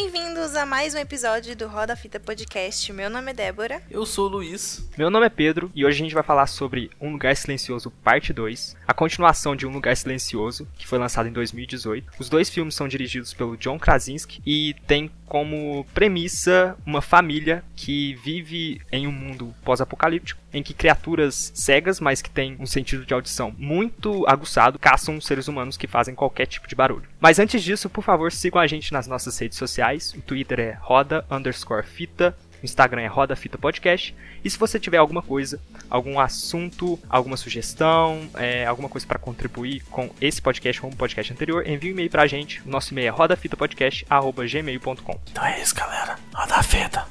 bem-vindos a mais um episódio do Roda Fita Podcast. Meu nome é Débora. Eu sou o Luiz. Meu nome é Pedro e hoje a gente vai falar sobre Um Lugar Silencioso Parte 2, a continuação de Um Lugar Silencioso, que foi lançado em 2018. Os dois filmes são dirigidos pelo John Krasinski e tem como premissa uma família que vive em um mundo pós-apocalíptico, em que criaturas cegas, mas que têm um sentido de audição muito aguçado, caçam seres humanos que fazem qualquer tipo de barulho. Mas antes disso, por favor, sigam a gente nas nossas redes sociais. O Twitter é roda underscore fita, o Instagram é Roda Fita Podcast. E se você tiver alguma coisa, algum assunto, alguma sugestão, é, alguma coisa para contribuir com esse podcast ou um podcast anterior, envie um e-mail pra gente. O nosso e-mail é rodafitapodcast.gmail.com. Então é isso, galera. Roda a fita.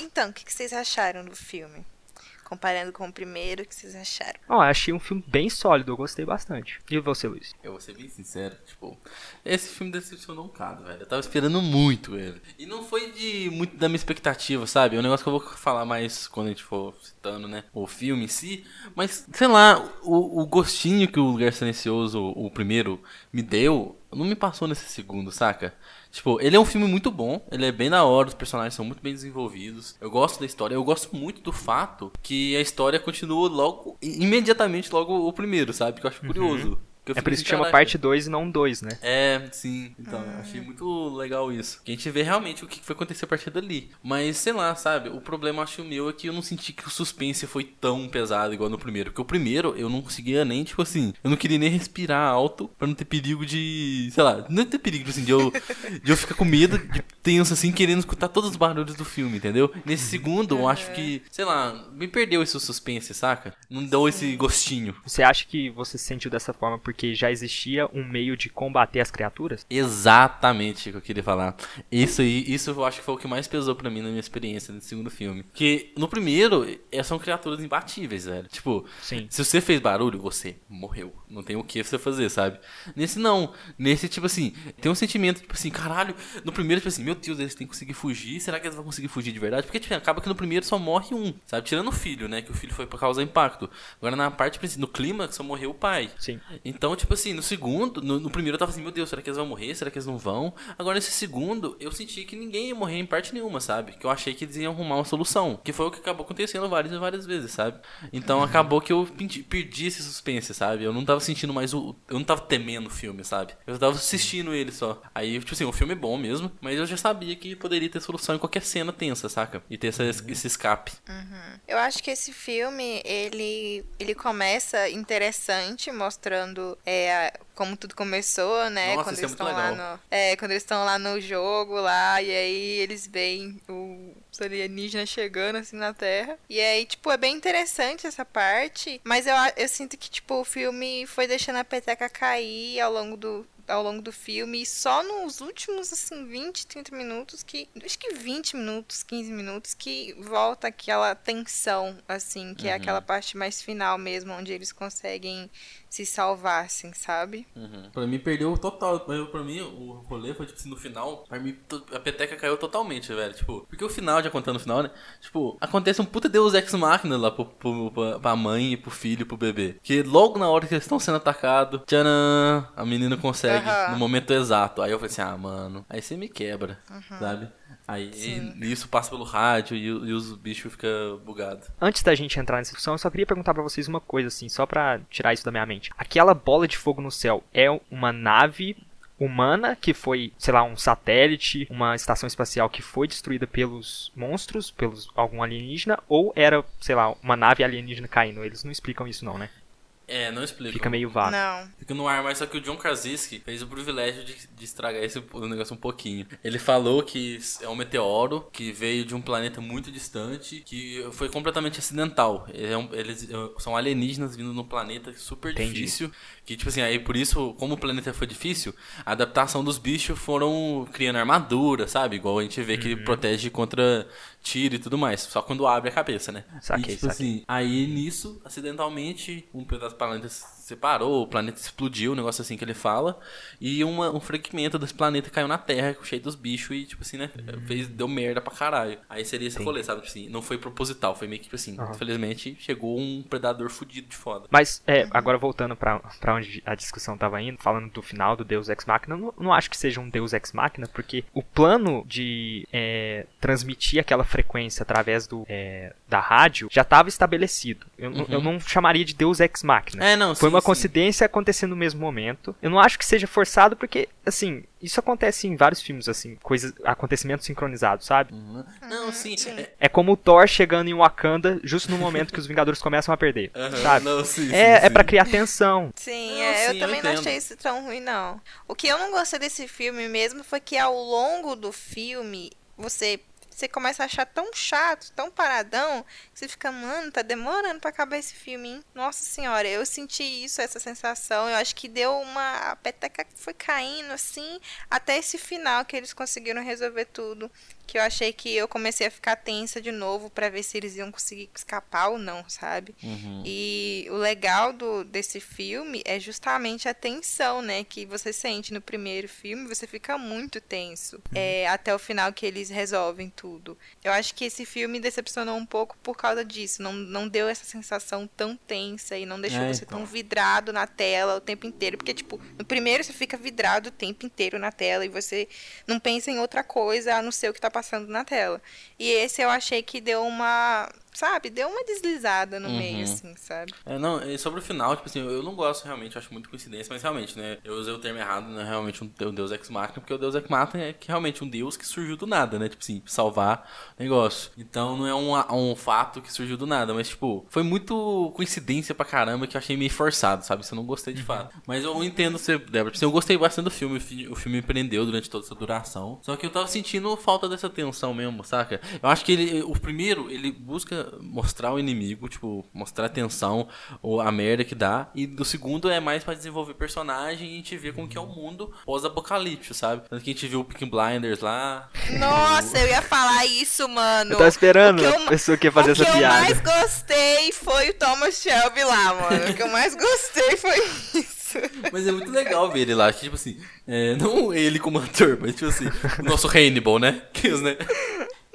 Então, o que que vocês acharam do filme? Comparando com o primeiro, o que vocês acharam? Ó, achei um filme bem sólido, eu gostei bastante. E você, Luiz? Eu vou ser bem sincero, tipo, esse filme decepcionou um bocado, velho. Eu tava esperando muito ele. E não foi de muito da minha expectativa, sabe? É um negócio que eu vou falar mais quando a gente for citando, né? O filme em si. Mas, sei lá, o, o gostinho que o Lugar Silencioso, o primeiro, me deu, não me passou nesse segundo, saca? Tipo, ele é um filme muito bom, ele é bem da hora, os personagens são muito bem desenvolvidos. Eu gosto da história, eu gosto muito do fato que a história continua logo, imediatamente logo o primeiro, sabe? Que eu acho curioso. Que eu É por isso que chama parte 2 e não 2, né? É, sim. Então, eu achei muito legal isso. Que a gente vê realmente o que foi acontecer a partir dali. Mas, sei lá, sabe? O problema, acho meu, é que eu não senti que o suspense foi tão pesado igual no primeiro. Porque o primeiro, eu não conseguia nem, tipo assim, eu não queria nem respirar alto pra não ter perigo de. Sei lá, não ter perigo, assim, de eu, de eu ficar com medo, de tenso, assim, querendo escutar todos os barulhos do filme, entendeu? Nesse segundo, eu acho que, sei lá, me perdeu esse suspense, saca? Não deu esse gostinho. Você acha que você se sentiu dessa forma porque já existia um meio de combater as criaturas? Exatamente o que eu queria falar. Isso aí, isso eu acho que foi o que mais pesou pra mim na minha experiência nesse segundo filme. Que no primeiro, eh, são criaturas imbatíveis, velho. Tipo, Sim. se você fez barulho, você morreu. Não tem o que você fazer, sabe? Nesse não. Nesse, tipo assim, tem um sentimento, tipo assim, caralho. No primeiro, tipo assim, meu Deus, eles têm que conseguir fugir. Será que eles vão conseguir fugir de verdade? Porque, tipo, acaba que no primeiro só morre um, sabe? Tirando o filho, né? Que o filho foi por causa do impacto. Agora, na parte, princi- no clima, só morreu o pai. Sim. Então, tipo assim, no segundo, no, no primeiro eu tava assim, meu Deus, será que eles vão morrer? Será que eles não vão? Agora, nesse segundo, eu senti que ninguém ia morrer em parte nenhuma, sabe? Que eu achei que eles iam arrumar uma solução. Que foi o que acabou acontecendo várias e várias vezes, sabe? Então acabou que eu perdi, perdi esse suspense, sabe? Eu não tava sentindo mais o. Eu não tava temendo o filme, sabe? Eu tava assistindo ele só. Aí, tipo assim, o filme é bom mesmo, mas eu já sabia que poderia ter solução em qualquer cena tensa, saca? E ter essa, esse escape. Eu acho que esse filme, ele, ele começa interessante, mostrando é, como tudo começou, né? Nossa, quando é eles estão lá no. É, quando eles estão lá no jogo lá, e aí eles veem o os alienígenas chegando assim na Terra. E aí, tipo, é bem interessante essa parte. Mas eu, eu sinto que, tipo, o filme foi deixando a peteca cair ao longo do. Ao longo do filme, e só nos últimos, assim, 20, 30 minutos que. Acho que 20 minutos, 15 minutos, que volta aquela tensão, assim, que é aquela parte mais final mesmo, onde eles conseguem se salvar, assim, sabe? Uhum. Pra mim perdeu total. Pra mim, o rolê foi tipo assim, no final, pra mim a peteca caiu totalmente, velho. Tipo, porque o final, já contando o final, né? Tipo, acontece um puta Deus Ex Machina lá pro, pro, pra, pra mãe e pro filho e pro bebê. Que logo na hora que eles estão sendo atacados, tcharam, a menina consegue Aham. no momento exato. Aí eu falei assim, ah, mano, aí você me quebra, Uhum. sabe? Aí isso passa pelo rádio e, o- e os bichos ficam bugados. Antes da gente entrar nessa discussão, eu só queria perguntar pra vocês uma coisa, assim, só pra tirar isso da minha mente. Aquela bola de fogo no céu é uma nave humana que foi, sei lá, um satélite, uma estação espacial que foi destruída pelos monstros, pelos algum alienígena, ou era, sei lá, uma nave alienígena caindo? Eles não explicam isso não, né? É, não explico. Fica meio vago. Não. Fica no ar, mas só que o John Krasinski fez o privilégio de, de estragar esse negócio um pouquinho. Ele falou que é um meteoro que veio de um planeta muito distante, que foi completamente acidental. Ele é um- eles eh, são alienígenas vindo num planeta super Entendi. difícil. Que, tipo assim, aí por isso, como o planeta foi difícil, a adaptação dos bichos foram criando armadura, sabe? Igual a gente vê que ele protege contra tiro e tudo mais. Só quando abre a cabeça, né? Saquei, e, tipo saquei. assim, aí nisso, acidentalmente, um pedaço do planeta separou, o planeta explodiu, um negócio assim que ele fala. E uma, um fragmento desse planeta caiu na Terra, cheio dos bichos, e tipo assim, né? Fez, deu merda pra caralho. Aí seria esse rolê, sabe? Tipo assim, não foi proposital, foi meio que tipo assim, infelizmente chegou um predador fudido de foda. Mas, é, agora voltando pra, pra onde a discussão tava indo, falando do final do Deus Ex Machina, não, não acho que seja um Deus Ex Machina, porque o plano de é, transmitir aquela frequência através do, é, da rádio já estava estabelecido. Eu, não- eu não chamaria de Deus Ex Machina. É, não, Foi sim, uma sim. coincidência acontecendo no mesmo momento. Eu não acho que seja forçado, porque, assim, isso acontece em vários filmes, assim, coisas, acontecimentos sincronizados, sabe? Uhum. Não, sim. sim. é- É como o Thor chegando em Wakanda justo no momento que os Vingadores começam a perder, Aham, sabe? não, sim, é, sim, é pra sim. criar tensão. Sim, Não, é, sim, eu eu também não achei isso tão ruim, não. O que eu não gostei desse filme mesmo foi que ao longo do filme, você, você começa a achar tão chato, tão paradão, que você fica, mano, tá demorando pra acabar esse filme, hein? Nossa senhora, eu senti isso, essa sensação. Eu acho que deu uma. A peteca foi caindo, assim, até esse final que eles conseguiram resolver tudo. Que eu achei que eu comecei a ficar tensa de novo pra ver se eles iam conseguir escapar ou não, sabe? Uhum. E o legal do, desse filme é justamente a tensão, né? Que você sente no primeiro filme, você fica muito tenso. É, até o final que eles resolvem tudo. Eu acho que esse filme decepcionou um pouco por causa disso. Não, não deu essa sensação tão tensa e não deixou É, você então. tão vidrado na tela o tempo inteiro. Porque, tipo, no primeiro você fica vidrado o tempo inteiro na tela e você não pensa em outra coisa a não ser o que tá passando na tela. E esse eu achei que deu uma. Sabe? Deu uma deslizada no Uhum. meio, assim, sabe? É, não, e sobre o final, tipo assim, eu não gosto realmente, acho muito coincidência, mas realmente, né, eu usei o termo errado, não é realmente um, um deus ex machina, porque o deus ex machina é que realmente um deus que surgiu do nada, né, tipo assim, salvar o negócio. Então não é um, um fato que surgiu do nada, mas tipo, foi muito coincidência pra caramba que eu achei meio forçado, sabe, isso eu não gostei de fato. Mas eu entendo você, Débora, tipo assim, eu gostei bastante do filme, o fi- o filme me prendeu durante toda essa duração, só que eu tava sentindo falta dessa tensão mesmo, saca? Eu acho que ele, o primeiro, ele busca mostrar o inimigo, tipo, mostrar a tensão, ou a merda que dá. E do segundo é mais pra desenvolver personagem e a gente vê como que é o mundo pós-apocalipse, sabe? Tanto que a gente viu o Peaky Blinders lá. Nossa, eu ia falar isso, mano. Eu tava esperando O que a eu- pessoa que ia fazer o essa que piada. eu mais gostei foi o Thomas Shelby lá, mano. O que eu mais gostei foi isso. Mas é muito legal ver ele lá, que, tipo assim, é, não ele como ator, mas tipo assim, o nosso Hannibal, né? Que, né?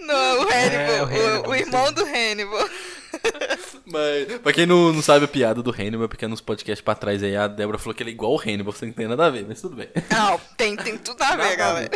Não, o Hannibal, É, o o, Hannibal, o irmão do Hannibal. Mas, pra quem não, não sabe a piada do Hannibal, porque nos podcasts pra trás aí a Débora falou que ele é igual o Hannibal, você não tem nada a ver, mas tudo bem. Não, tem, tem tudo a ver, galera.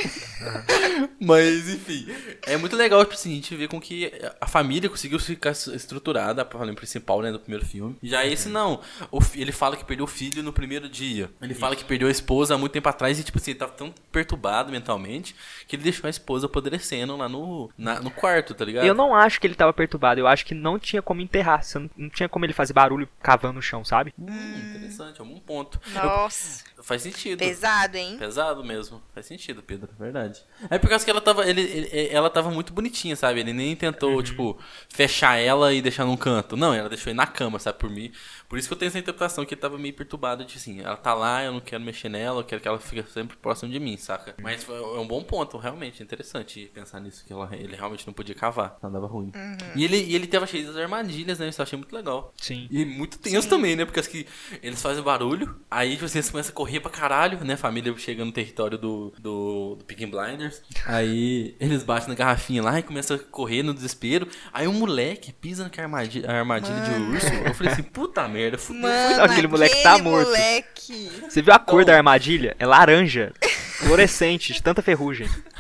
Mas, enfim, é muito legal, tipo assim, a gente vê com que a família conseguiu ficar estruturada, a família principal, né, do primeiro filme. Já esse não. O ele fala que perdeu o filho no primeiro dia. Ele fala que perdeu a esposa há muito tempo atrás e, tipo assim, ele tava tão perturbado mentalmente que ele deixou a esposa apodrecendo lá no, na- no quarto, tá ligado? Eu não acho que ele tava perturbado, eu acho que não tinha como enterrar. Você não, não tinha como ele fazer barulho cavando no chão, sabe? Hum, interessante, é um bom ponto. Nossa, Eu- faz sentido. pesado, hein? Pesado mesmo. Faz sentido, Pedro, é verdade. É por causa que ela tava. Ele, ele- ela tava muito bonitinha, sabe? Ele nem tentou, tipo, fechar ela e deixar num canto. Não, ela deixou ele na cama, sabe? Por mim. Por isso que eu tenho essa interpretação que ele tava meio perturbado de assim, ela tá lá, eu não quero mexer nela, eu quero que ela fique sempre próxima de mim, saca? Mas é um bom ponto, realmente, interessante pensar nisso, que ela, ele realmente não podia cavar, não dava ruim. E ele, e ele tava cheio das armadilhas, né? Isso eu achei muito legal. Sim. E muito tenso também, né? Porque as que eles fazem barulho, aí tipo, assim, eles começam a correr pra caralho, né? A família chega no território do, do, do Peaky Blinders. Aí eles batem na garrafinha lá e começam a correr no desespero. Aí um moleque pisa na armadilha, a armadilha de urso. Eu falei assim, puta merda, fudeu. Mano, Aquele moleque tá morto. moleque. Você viu a cor Então- da armadilha? É laranja. Fluorescente, de tanta ferrugem.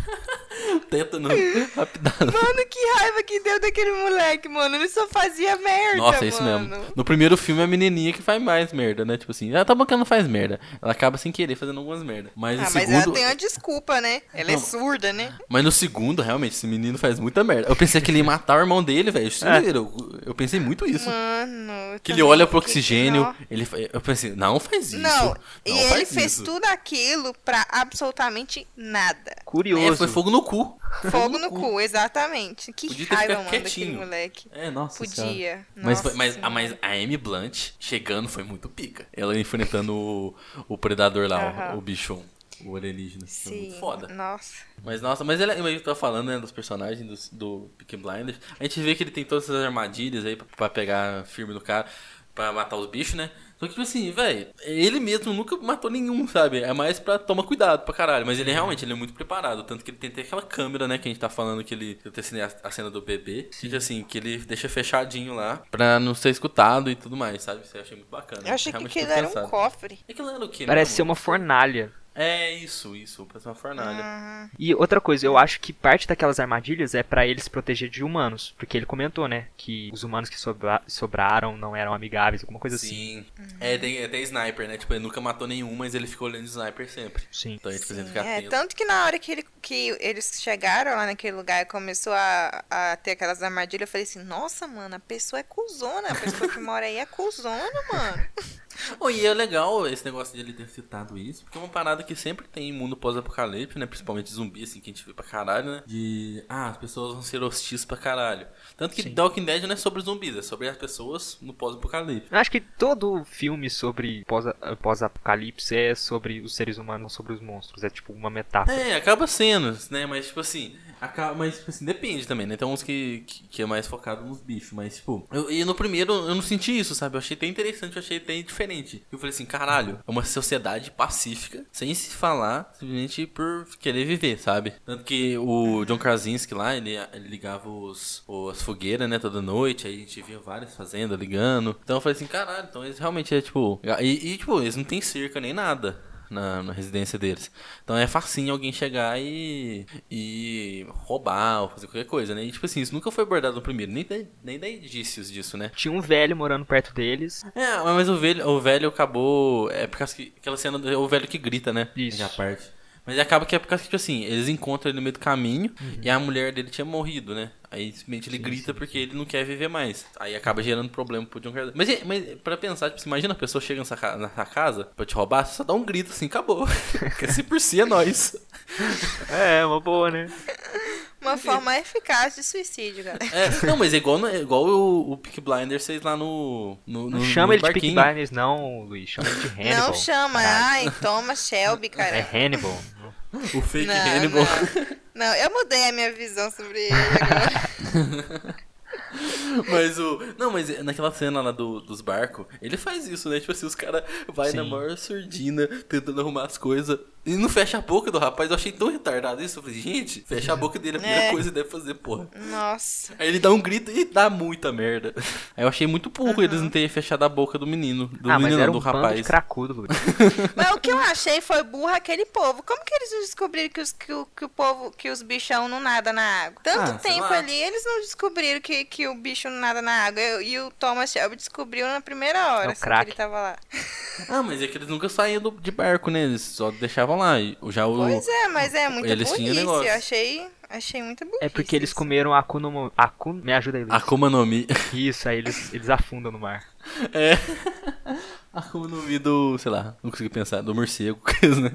Tétano, rapidado. Mano, que raiva que deu daquele moleque, mano. Ele só fazia merda, Nossa, é isso mano. mesmo. No primeiro filme, a menininha que faz mais merda, né? Tipo assim, ela tá bom que ela não faz merda. Ela acaba sem querer fazendo algumas merdas. Mas Ah, no mas segundo... ela tem uma desculpa, né? Ela é Não. surda, né? Mas no segundo, realmente, esse menino faz muita merda. Eu pensei que ele ia matar o irmão dele, velho. Sério, eu, eu pensei muito isso. Mano. Que ele olha pro oxigênio, ele, eu pensei, não faz isso. Não, e não ele faz fez isso. tudo aquilo pra absolutamente nada. Curioso. É, foi fogo no cu. Fogo no cu, exatamente. Que Podia raiva, mano, quietinho. daquele moleque. É, nossa. Podia. Mas, Nossa mas, a, Senhora. mas a Amy Blunt chegando foi muito pica. Ela enfrentando o, o predador lá, o- Aham. o, bicho. o alienígena. Sim. É muito Sim. foda. Nossa. Mas nossa, mas ele, eu tô falando, né, dos personagens do, do Peaky Blinders. A gente vê que ele tem todas essas armadilhas aí pra, pra pegar firme no cara, pra matar os bichos, né? Só que, tipo assim, velho, ele mesmo nunca matou nenhum, sabe? É mais pra tomar cuidado pra caralho. Mas ele realmente ele é muito preparado. Tanto que ele tem até aquela câmera, né? Que a gente tá falando que ele. Eu assinei a, a cena do bebê. Que, assim, que ele deixa fechadinho lá pra não ser escutado e tudo mais, sabe? Isso eu achei muito bacana. Eu achei que aquilo era um cofre. Aquilo era o quê? Parece né, ser amor? uma fornalha. É isso, isso. Parece uma fornalha. Uhum. E outra coisa, eu acho que parte daquelas armadilhas é pra ele se proteger de humanos. Porque ele comentou, né? Que os humanos que sobra- sobraram não eram amigáveis, alguma coisa assim. Sim. É, tem, é, tem sniper, né? Tipo, ele nunca matou nenhum, mas ele ficou olhando sniper sempre. Sim. Então gente precisa Sim, ficar é, atento. tanto que na hora que, ele, que eles chegaram lá naquele lugar e começou a, a ter aquelas armadilhas, eu falei assim, nossa, mano, a pessoa é cuzona, a pessoa que mora aí é cuzona, mano. Oh, e é legal esse negócio de ele ter citado isso, porque é uma parada que sempre tem em mundo pós-apocalipse, né? Principalmente zumbi, assim, que a gente vê pra caralho, né? De, ah, as pessoas vão ser hostis pra caralho. Tanto que Sim. The Walking Dead não é sobre zumbis, é sobre as pessoas no pós-apocalipse. Acho que todo filme sobre pós- pós-apocalipse é sobre os seres humanos, não sobre os monstros. É tipo uma metáfora. É, acaba sendo, né? Mas, tipo assim, acaba, mas, tipo assim, depende também, né? Tem uns que, que, que é mais focado nos bichos, mas, tipo, eu, e no primeiro eu não senti isso, sabe? Eu achei até interessante, eu achei até diferente. Eu falei assim, caralho, é uma sociedade pacífica, sem se falar, simplesmente por querer viver, sabe? Tanto que o John Krasinski lá, ele, ele ligava os, as fogueiras, né, toda noite, aí a gente via várias fazendas ligando. Então eu falei assim, caralho, então eles realmente é, tipo... E, e, tipo, eles não tem cerca nem nada na, na residência deles. Então é facinho alguém chegar e, e roubar ou fazer qualquer coisa, né? E tipo assim, isso nunca foi abordado no primeiro, nem dá, nem dá indícios disso, né? Tinha um velho morando perto deles. É, mas o velho, o velho acabou. É por causa que aquela cena do é o velho que grita, né? Isso. Já parte. Mas acaba que é por causa que, tipo assim, eles encontram ele no meio do caminho e a mulher dele tinha morrido, né? Aí simplesmente ele grita porque ele não quer viver mais. Aí acaba gerando problema pro John Krasinski. Mas, mas pra pensar, tipo, imagina a pessoa chega nessa, ca- nessa casa pra te roubar, você só dá um grito assim, acabou. Porque se por si é nós. É, uma boa, né? Uma forma eficaz de suicídio, galera. É, não, mas é igual, é igual o, o Peak Blinders fez lá no. no, Não no chama no ele de barquinho. Blinders, não, Luiz. Chama ele de Hannibal. Não chama, Caralho. ai, Thomas Shelby, cara. É Hannibal. O fake Não, Hannibal. não. Não, eu mudei a minha visão sobre ele agora. Mas o. Não, mas naquela cena lá do, dos barcos, ele faz isso, né? Tipo assim, os caras vai Sim. na maior surdina, tentando arrumar as coisas. E não fecha a boca do rapaz. Eu achei tão retardado isso. Eu falei, gente, fecha a boca dele, a primeira É. coisa que deve fazer, porra. Nossa. Aí ele dá um grito e dá muita merda. Aí eu achei muito burro eles não terem fechado a boca do menino. Do ah, mas menino, era não, um do bando de rapaz. cracudo. Mas o que eu achei foi burro aquele povo. Como que eles descobriram que os, que, o, que o povo, que os bichão não nadam na água? Tanto Ah, tempo ali, eles não descobriram que, que o bicho não nada na água. E, e o Thomas Shelby descobriu na primeira hora, É assim, que ele tava lá. Ah, mas é que eles nunca saíam do- de barco, né? Eles só deixavam lá. O- já o. Pois é, mas é muita eles tinham burrice. negócio. Eu achei, achei muita burrice. É porque eles isso. comeram Akuna... Mo- Akuna... Me ajuda aí, Luiz. Akuma no Mi. Isso, aí eles, eles afundam no mar. É. Akuma no Mi do. sei lá, não consigo pensar. Do morcego, né?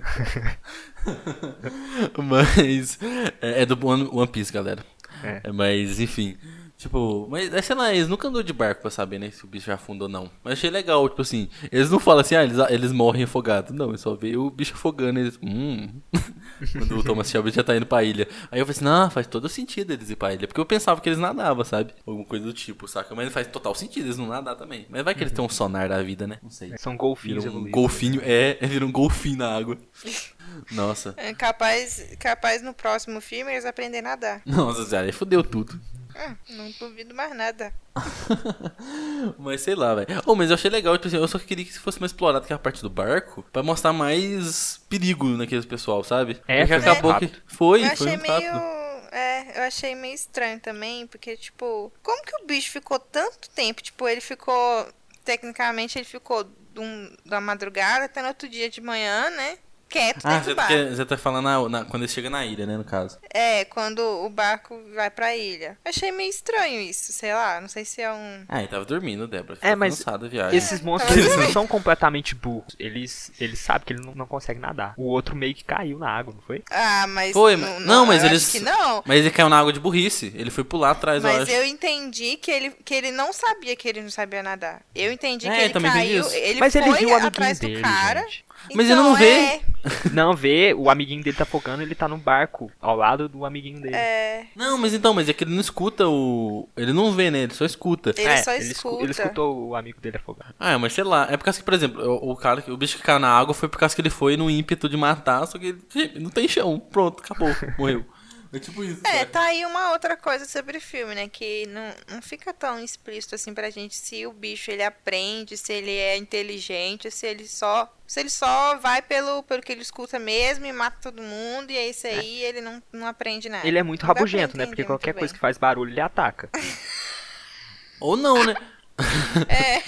Mas. É, é do One Piece, galera. É, mas, enfim. Tipo, mas é, sei lá, eles nunca andou de barco pra saber, né, se o bicho já afundou ou não. Mas achei legal, tipo assim, eles não falam assim, ah, eles, eles morrem afogados. Não, eles só vê o bicho afogando, eles. Hum. Quando o Thomas Shelby já tá indo pra ilha. Aí eu falei assim, não, faz todo sentido eles ir pra ilha. Porque eu pensava que eles nadavam, sabe? Alguma coisa do tipo, saca? Mas faz total sentido eles não nadar também. Mas vai que eles têm um sonar da vida, né? Não sei. São golfinhos um golfinho, é, vira um golfinho na água. Nossa. É capaz, capaz no próximo filme eles aprenderem a nadar. Nossa, Zé, aí fudeu tudo. Hum, não duvido mais nada. Mas sei lá, velho. Oh, mas eu achei legal, tipo assim, eu só queria que fosse mais explorado aquela parte do barco pra mostrar mais perigo naqueles pessoal, sabe? É, Porque foi acabou que. Foi, eu foi achei muito meio. rápido. É, eu achei meio estranho também, porque, tipo, como que o bicho ficou tanto tempo? Tipo, ele ficou. Tecnicamente, ele ficou de um- da madrugada até no outro dia de manhã, né? Quieto Ah, dentro do tá, barco. você tá falando na- na- quando ele chega na ilha, né, no caso. É, quando o barco vai pra ilha. Achei meio estranho isso, sei lá. Não sei se é um. Ah, ele tava dormindo, Débora. É, mas cansado viagem. Esses monstros eles não são completamente burros. Eles, eles sabem que ele não, não consegue nadar. O outro meio que caiu na água, não foi? Ah, mas. Foi, mas- não, mas eu eles- Acho que não. Mas ele caiu na água de burrice. Ele foi pular atrás, eu Mas eu entendi que ele, que ele não sabia que ele não sabia nadar. Eu entendi É, que ele caiu, ele Mas foi ele viu atrás do dele, cara. gente. Mas ele não Então, vê. é, Não, vê, o amiguinho dele tá afogando, ele tá no barco, ao lado do amiguinho dele. É, Não, mas então, mas é que ele não escuta o. Ele não vê, né? Ele só escuta. ele É, só ele, escu- escuta. ele escutou o amigo dele afogando. Ah, mas sei lá. É por causa que, por exemplo, o, o cara, o bicho que caiu na água foi por causa que ele foi no ímpeto de matar, só que ele não tem chão. Pronto, acabou. Morreu. É tipo isso. É, tá aí uma outra coisa sobre o filme, né? Que não, não fica tão explícito assim pra gente se o bicho ele aprende, se ele é inteligente, se ele só. Se ele só vai pelo, pelo que ele escuta mesmo e mata todo mundo, e é isso aí, ele não, não aprende nada. Ele é muito Não rabugento, né? Porque qualquer coisa bem. que faz barulho, ele ataca. Ou não, né? É,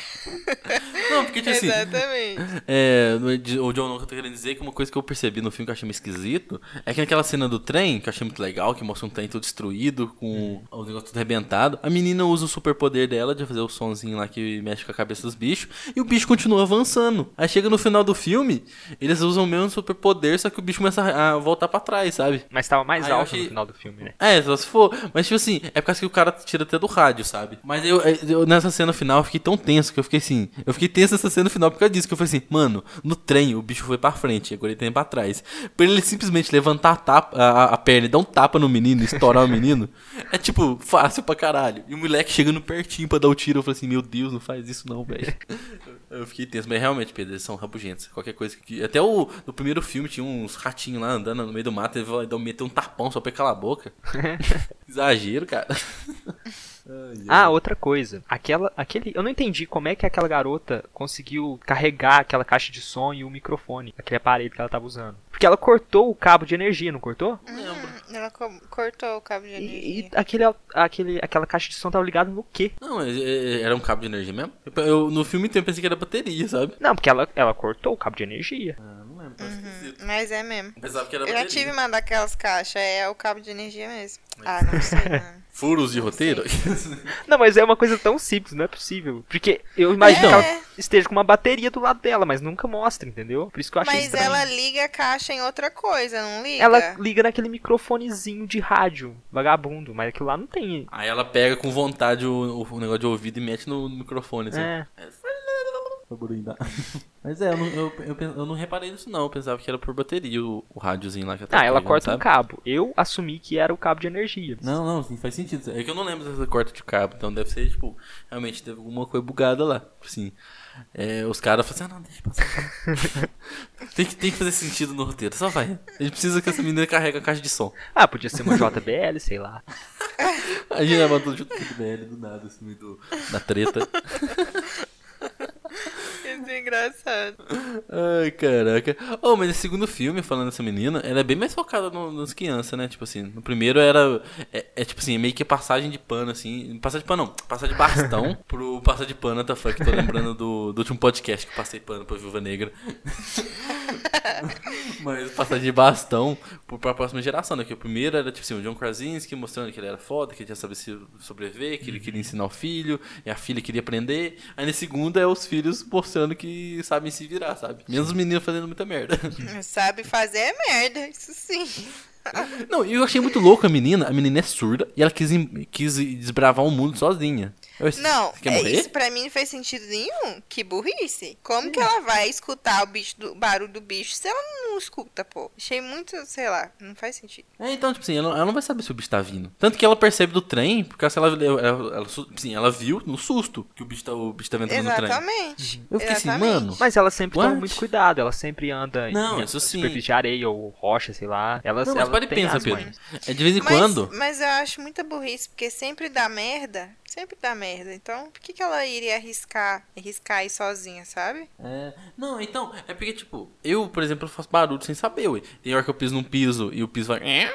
Não, porque, tipo assim, exatamente. É, o John Nolan tá querendo dizer que uma coisa que eu percebi no filme que eu achei meio esquisito é que naquela cena do trem, que eu achei muito legal, que mostra um trem todo destruído, com o negócio tudo arrebentado, a menina usa o superpoder dela de fazer o sonzinho lá que mexe com a cabeça dos bichos, e o bicho continua avançando. Aí chega no final do filme, eles usam o mesmo superpoder, só que o bicho começa a, voltar pra trás, sabe? Mas tava mais eu alto achei- no final do filme, né? É, só se for. Mas, tipo assim, é por causa que o cara tira até do rádio, sabe? Mas eu, eu- nessa cena final eu fiquei tão tenso que eu fiquei assim. Eu fiquei tenso nessa cena final por causa disso. Que eu falei assim, mano, no trem o bicho foi pra frente, agora ele tem pra trás. Pra ele simplesmente levantar a, tapa, a, a perna e dar um tapa no menino, estourar o menino, é tipo, fácil pra caralho. E o moleque chegando pertinho pra dar o tiro, eu falei assim, meu Deus, não faz isso não, velho. Eu fiquei tenso, mas realmente, Pedro, eles são rabugentos. Qualquer coisa que. Até o no primeiro filme tinha uns ratinhos lá andando no meio do mato, ele vai meter um tapão só pra calar a boca. Exagero, cara. Ah, outra coisa. Aquela, aquele, eu não entendi como é que aquela garota conseguiu carregar aquela caixa de som e o microfone, aquele aparelho que ela tava usando. Porque ela cortou o cabo de energia, não cortou? Lembro. Ela co- cortou o cabo de E, energia. e aquele, aquele, aquela caixa de som tava ligada no quê? Não, mas é, era um cabo de energia mesmo? Eu, eu- no filme inteiro eu pensei que era bateria, sabe? Não, porque ela, ela cortou o cabo de energia. Ah, esquisito. Mas é mesmo. Pensava que era Eu já tive uma daquelas caixas, é o cabo de energia mesmo. Ah, não sei, mano. Furos de roteiro? Não, mas é uma coisa tão simples, não é possível. Porque eu imagino que É. ela esteja com uma bateria do lado dela, mas nunca mostra, entendeu? Por isso que eu achei Mas estranho. ela liga a caixa em outra coisa, não liga? Ela liga naquele microfonezinho de rádio, vagabundo, mas aquilo lá não tem. Aí ela pega com vontade o, o negócio de ouvido e mete no microfone, assim. É. Pra. Mas é, eu não, eu, eu, eu não reparei nisso não. Eu pensava que era por bateria o, o rádiozinho lá que tava Ah, ela corta um sabe? cabo. Eu assumi que era o cabo de energia. Não, não, sim, faz sentido. É que eu não lembro dessa corta de cabo, então deve ser, tipo, realmente teve alguma coisa bugada lá. Assim, é, os caras falam assim, ah, não, deixa passar. tem, que, tem que fazer sentido no roteiro, só vai. A gente precisa que essa menina carregue a caixa de som. Ah, podia ser uma JBL, sei lá. A gente vai tudo junto com o BL do nada, assim, meio do, da treta. É engraçado. Ai, caraca. Oh, mas no segundo filme, falando dessa menina, ela é bem mais focada no, nas crianças, né? Tipo assim, no primeiro era. É, é tipo assim, meio que passagem de pano, assim. Passagem de pano, não. Passagem de bastão pro passar de pano, tá fuck. Tô lembrando do, do último podcast que passei pano pra Viúva Negra. Mas passar de bastão pro- pra próxima geração, né? Que o primeiro era, tipo assim, o John Krasinski mostrando que ele era foda, que ele tinha saber se sobreviver, que ele queria ensinar o filho, e a filha queria aprender. Aí no segundo é os filhos mostrando que sabem se virar, sabe? Menos os meninos fazendo muita merda. Sabe fazer é merda, isso sim. Não, e eu achei muito louco a menina. A menina é surda e ela quis, quis desbravar o mundo sozinha. Não, é, isso pra mim não fez sentido nenhum. Que burrice. Como que ela vai escutar o bicho do barulho do bicho se ela não escuta, pô? Achei muito, sei lá, não faz sentido. É, então, tipo assim, ela, ela não vai saber se o bicho tá vindo. Tanto que ela percebe do trem, porque ela, ela, ela, ela, assim, ela viu no susto que o bicho tá, o bicho tá entrando no trem. Exatamente. Eu fiquei assim, Exatamente. mano. Mas ela sempre toma What? muito cuidado, ela sempre anda Não, em isso sim. superfície de areia ou rocha, sei lá. Ela, Não, mas ela pode pensar, Pedro. É de vez em Mas, quando. mas eu acho muita burrice, porque sempre dá merda. Sempre dá merda. Então, por que, que ela iria arriscar, arriscar aí sozinha, sabe? É, não, então, é porque, tipo, eu, por exemplo, faço barulho sem saber, ué. Tem hora que eu piso num piso e o piso vai.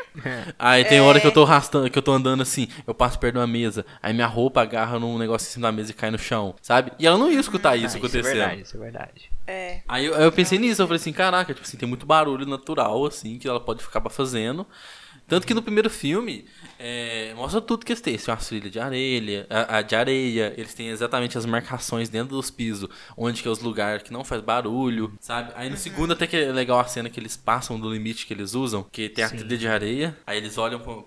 Aí tem hora que eu tô arrastando, que eu tô andando assim, eu passo perto de uma mesa, aí minha roupa agarra num negócio em cima da mesa e cai no chão, sabe? E ela não ia escutar Ah, isso isso é acontecendo. verdade, isso é verdade. É. Aí eu, aí eu pensei nisso, eu falei assim, caraca, tipo assim, tem muito barulho natural, assim, que ela pode acabar fazendo. Tanto que no primeiro filme, é, mostra tudo que eles têm. Têm umas trilhas de areia, a, a de areia, eles têm exatamente as marcações dentro dos pisos, onde que é os lugares que não faz barulho, sabe? Aí no segundo até que é legal a cena que eles passam do limite que eles usam, que tem a Sim. trilha de areia, aí eles olham pro,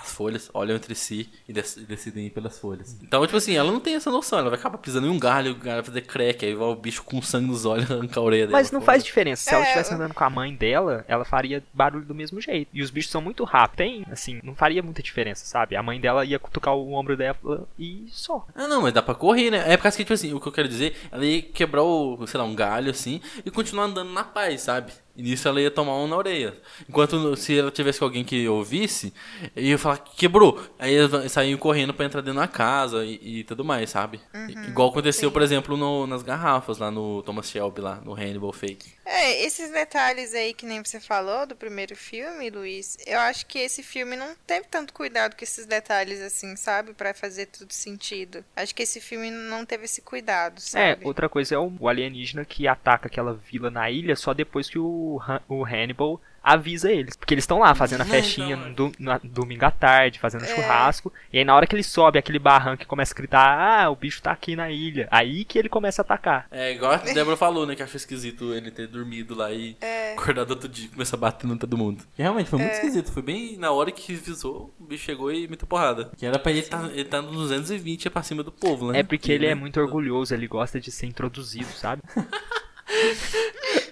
as folhas, olham entre si e decidem ir pelas folhas. Então, tipo assim, ela não tem essa noção. Ela vai acabar pisando em um galho, o galho vai fazer crack, aí vai o bicho com sangue nos olhos arrancar a orelha dela. Mas não faz diferença. Se É, ela estivesse andando com a mãe dela, ela faria barulho do mesmo jeito. E os bichos são muito rápidos. Tem, assim, não faria muita diferença, sabe? A mãe dela ia cutucar o ombro dela e só. Ah, não, mas dá pra correr, né? É por causa que, tipo assim, o que eu quero dizer, ela ia quebrar o, sei lá, um galho assim e continuar andando na paz, sabe? E nisso ela ia tomar um na orelha. Enquanto se ela tivesse com alguém que ouvisse, ia falar que quebrou. Aí eles saíam correndo pra entrar dentro da casa e, e tudo mais, sabe? I- Igual aconteceu, por exemplo, no- nas garrafas lá no Thomas Shelby, lá no Hannibal Fake. É, esses detalhes aí que nem você falou do primeiro filme, Luiz, eu acho que esse filme não teve tanto cuidado com esses detalhes assim, sabe? Pra fazer tudo sentido. Acho que esse filme não teve esse cuidado, É, sabe? outra coisa é o, o alienígena que ataca aquela vila na ilha só depois que o, Han- o Hannibal avisa eles. Porque eles estão lá fazendo a festinha no, do- no domingo à tarde, fazendo churrasco. E aí na hora que ele sobe aquele barranco e começa a gritar, ah, o bicho tá aqui na ilha. Aí que ele começa a atacar. É, igual a Débora falou, né? Que achou esquisito ele ter dormido lá e acordado outro dia e começar a bater no todo mundo. E realmente, foi muito esquisito. Foi bem na hora que visou, o bicho chegou e meteu porrada. Que era pra ele estar ele tá nos 220 pra cima do povo, né? É porque ele é muito orgulhoso, ele gosta de ser introduzido, sabe?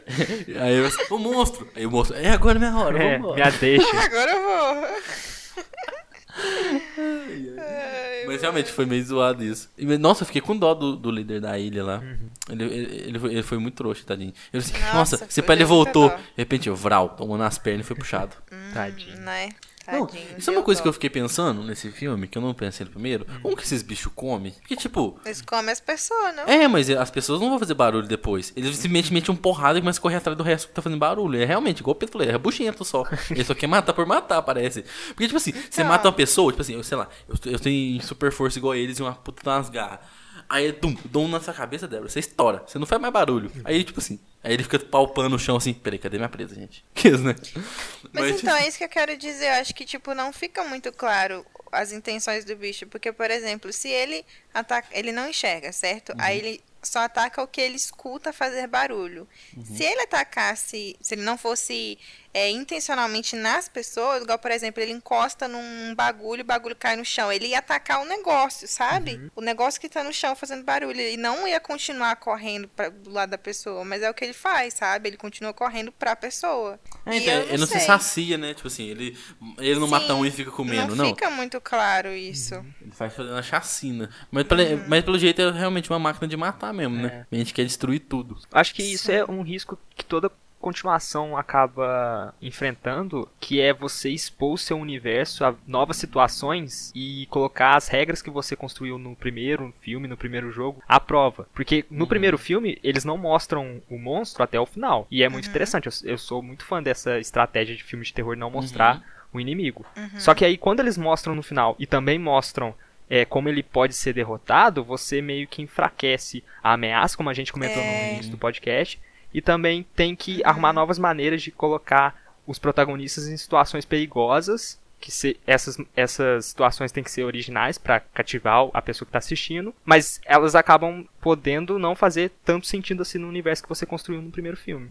Aí eu o monstro. Aí o monstro, é agora é minha hora, É, vamos me a deixa. Agora eu vou. Mas realmente foi meio zoado isso. Nossa, eu fiquei com dó do, do líder da ilha lá. Uhum. Ele, ele, ele foi, ele foi muito trouxa, tadinho. Eu disse, Nossa, nossa, foi pé ele voltou. dó. De repente, eu, Vral, tomou nas pernas e foi puxado. Tadinho. Né? Não, Tadinho. isso é uma coisa que eu fiquei pensando nesse filme, que eu não pensei no primeiro. Como que esses bichos comem? Porque, tipo, Eles comem as pessoas, não? é, mas as pessoas não vão fazer barulho depois. Eles simplesmente metem um porrada e começam a correr atrás do resto que tá fazendo barulho. É realmente, igual o Pedro é buchento só. Ele só quer matar por matar, parece. Porque, tipo assim, você Então. mata uma pessoa, tipo assim, eu sei lá, eu, eu tenho super força igual eles e uma puta nas garras. Aí, dum, dum na sua cabeça, Débora, você estoura, você não faz mais barulho. Aí, tipo assim, aí ele fica palpando o chão assim, peraí, cadê minha presa, gente? Que isso, né? Mas, então é isso que eu quero dizer. Eu acho que, tipo, não fica muito claro as intenções do bicho. Porque, por exemplo, se ele ataca. Ele não enxerga, certo? Aí ele só ataca o que ele escuta fazer barulho. Se ele atacasse. Se ele não fosse é, intencionalmente nas pessoas, igual, por exemplo, ele encosta num bagulho, o bagulho cai no chão. Ele ia atacar o negócio, sabe? O negócio que tá no chão fazendo barulho. Ele não ia continuar correndo pra, do lado da pessoa. Mas é o que ele faz, sabe? Ele continua correndo pra pessoa. É, E então, eu ele não se sei. sacia, né? Tipo assim, ele, ele não mata Sim, um e fica comendo, não. fica muito claro isso. Ele faz fazendo a chacina. Mas, pelo- mas pelo jeito é realmente uma máquina de matar mesmo, né? A gente quer destruir tudo. Acho que isso é um risco que toda continuação acaba enfrentando, que é você expor o seu universo a novas situações e colocar as regras que você construiu no primeiro filme, no primeiro jogo, à prova. Porque no primeiro filme, eles não mostram o monstro até o final. E é muito interessante. Eu, eu sou muito fã dessa estratégia de filme de terror não mostrar o inimigo. Só que aí, quando eles mostram no final e também mostram é, como ele pode ser derrotado, você meio que enfraquece a ameaça, como a gente comentou É. no início do podcast, e também tem que arrumar novas maneiras de colocar os protagonistas em situações perigosas, que se- essas, essas situações têm que ser originais para cativar a pessoa que está assistindo, mas elas acabam podendo não fazer tanto sentido assim no universo que você construiu no primeiro filme.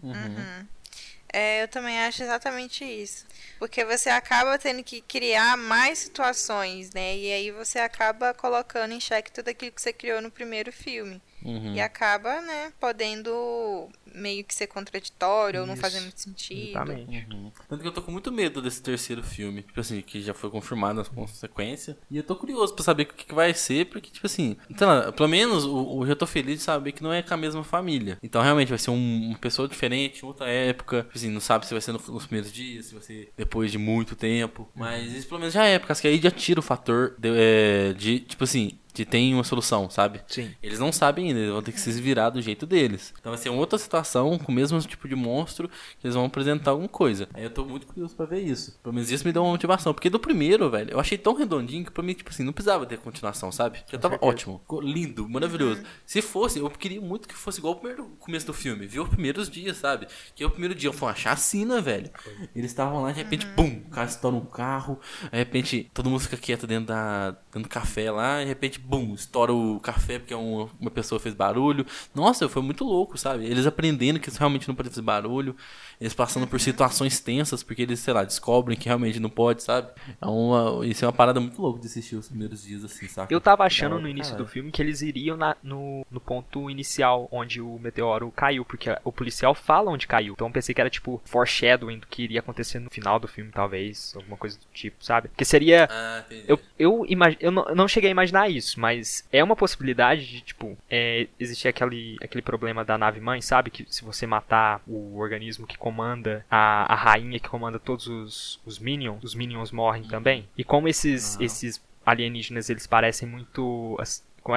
É, eu também acho exatamente isso. Porque você acaba tendo que criar mais situações, né? E aí você acaba colocando em xeque tudo aquilo que você criou no primeiro filme. Uhum. E acaba, né, podendo meio que ser contraditório ou não Isso, fazer muito sentido. Exatamente. Uhum. Tanto que eu tô com muito medo desse terceiro filme. Tipo assim, que já foi confirmado as consequências. E eu tô curioso pra saber o que, que vai ser, porque, tipo assim, lá, pelo menos o, eu já tô feliz de saber que não é com a mesma família. Então realmente vai ser um, uma pessoa diferente, outra época. Tipo assim, não sabe se vai ser no- nos primeiros dias, se vai ser depois de muito tempo. Mas isso pelo menos já é, porque aí já tira o fator de, é, de tipo assim. De tem uma solução, sabe? Sim. Eles não sabem ainda, eles vão ter que se virar do jeito deles. Então vai ser outra situação, com o mesmo tipo de monstro, que eles vão apresentar alguma coisa. Aí eu tô muito curioso pra ver isso. Pelo menos isso me deu uma motivação. Porque do primeiro, velho, eu achei tão redondinho que pra mim, tipo assim, não precisava ter continuação, sabe? Já tava ótimo. Ficou lindo, maravilhoso. Se fosse, eu queria muito que fosse igual o primeiro começo do filme. Viu os primeiros dias, sabe? Que o primeiro dia foi uma chacina, velho. Eles estavam lá, de repente, bum, o cara estoura um carro. De repente, todo mundo fica quieto dentro da. dentro do café lá. De repente, bum, estoura o café porque uma, uma pessoa fez barulho. Nossa, foi muito louco, sabe? Eles aprendendo que realmente não pode fazer barulho, eles passando por situações tensas porque eles, sei lá, descobrem que realmente não pode, sabe? É uma, isso é uma parada muito louca de assistir os primeiros dias assim, saca? Eu tava achando Da no início caralho. do filme que eles iriam na- no, no ponto inicial, onde o meteoro caiu, porque o policial fala onde caiu. Então eu pensei que era tipo foreshadowing do que iria acontecer no final do filme, talvez, alguma coisa do tipo, sabe? Porque seria. Ah. Eu, eu, imag... eu, não, eu não cheguei a imaginar isso, mas é uma possibilidade de, tipo, é, existir aquele, aquele problema da nave mãe, sabe? Que se você matar o organismo que comanda, a, a rainha que comanda todos os, os minions, os minions morrem também. E como esses, Aham. esses alienígenas, eles parecem muito...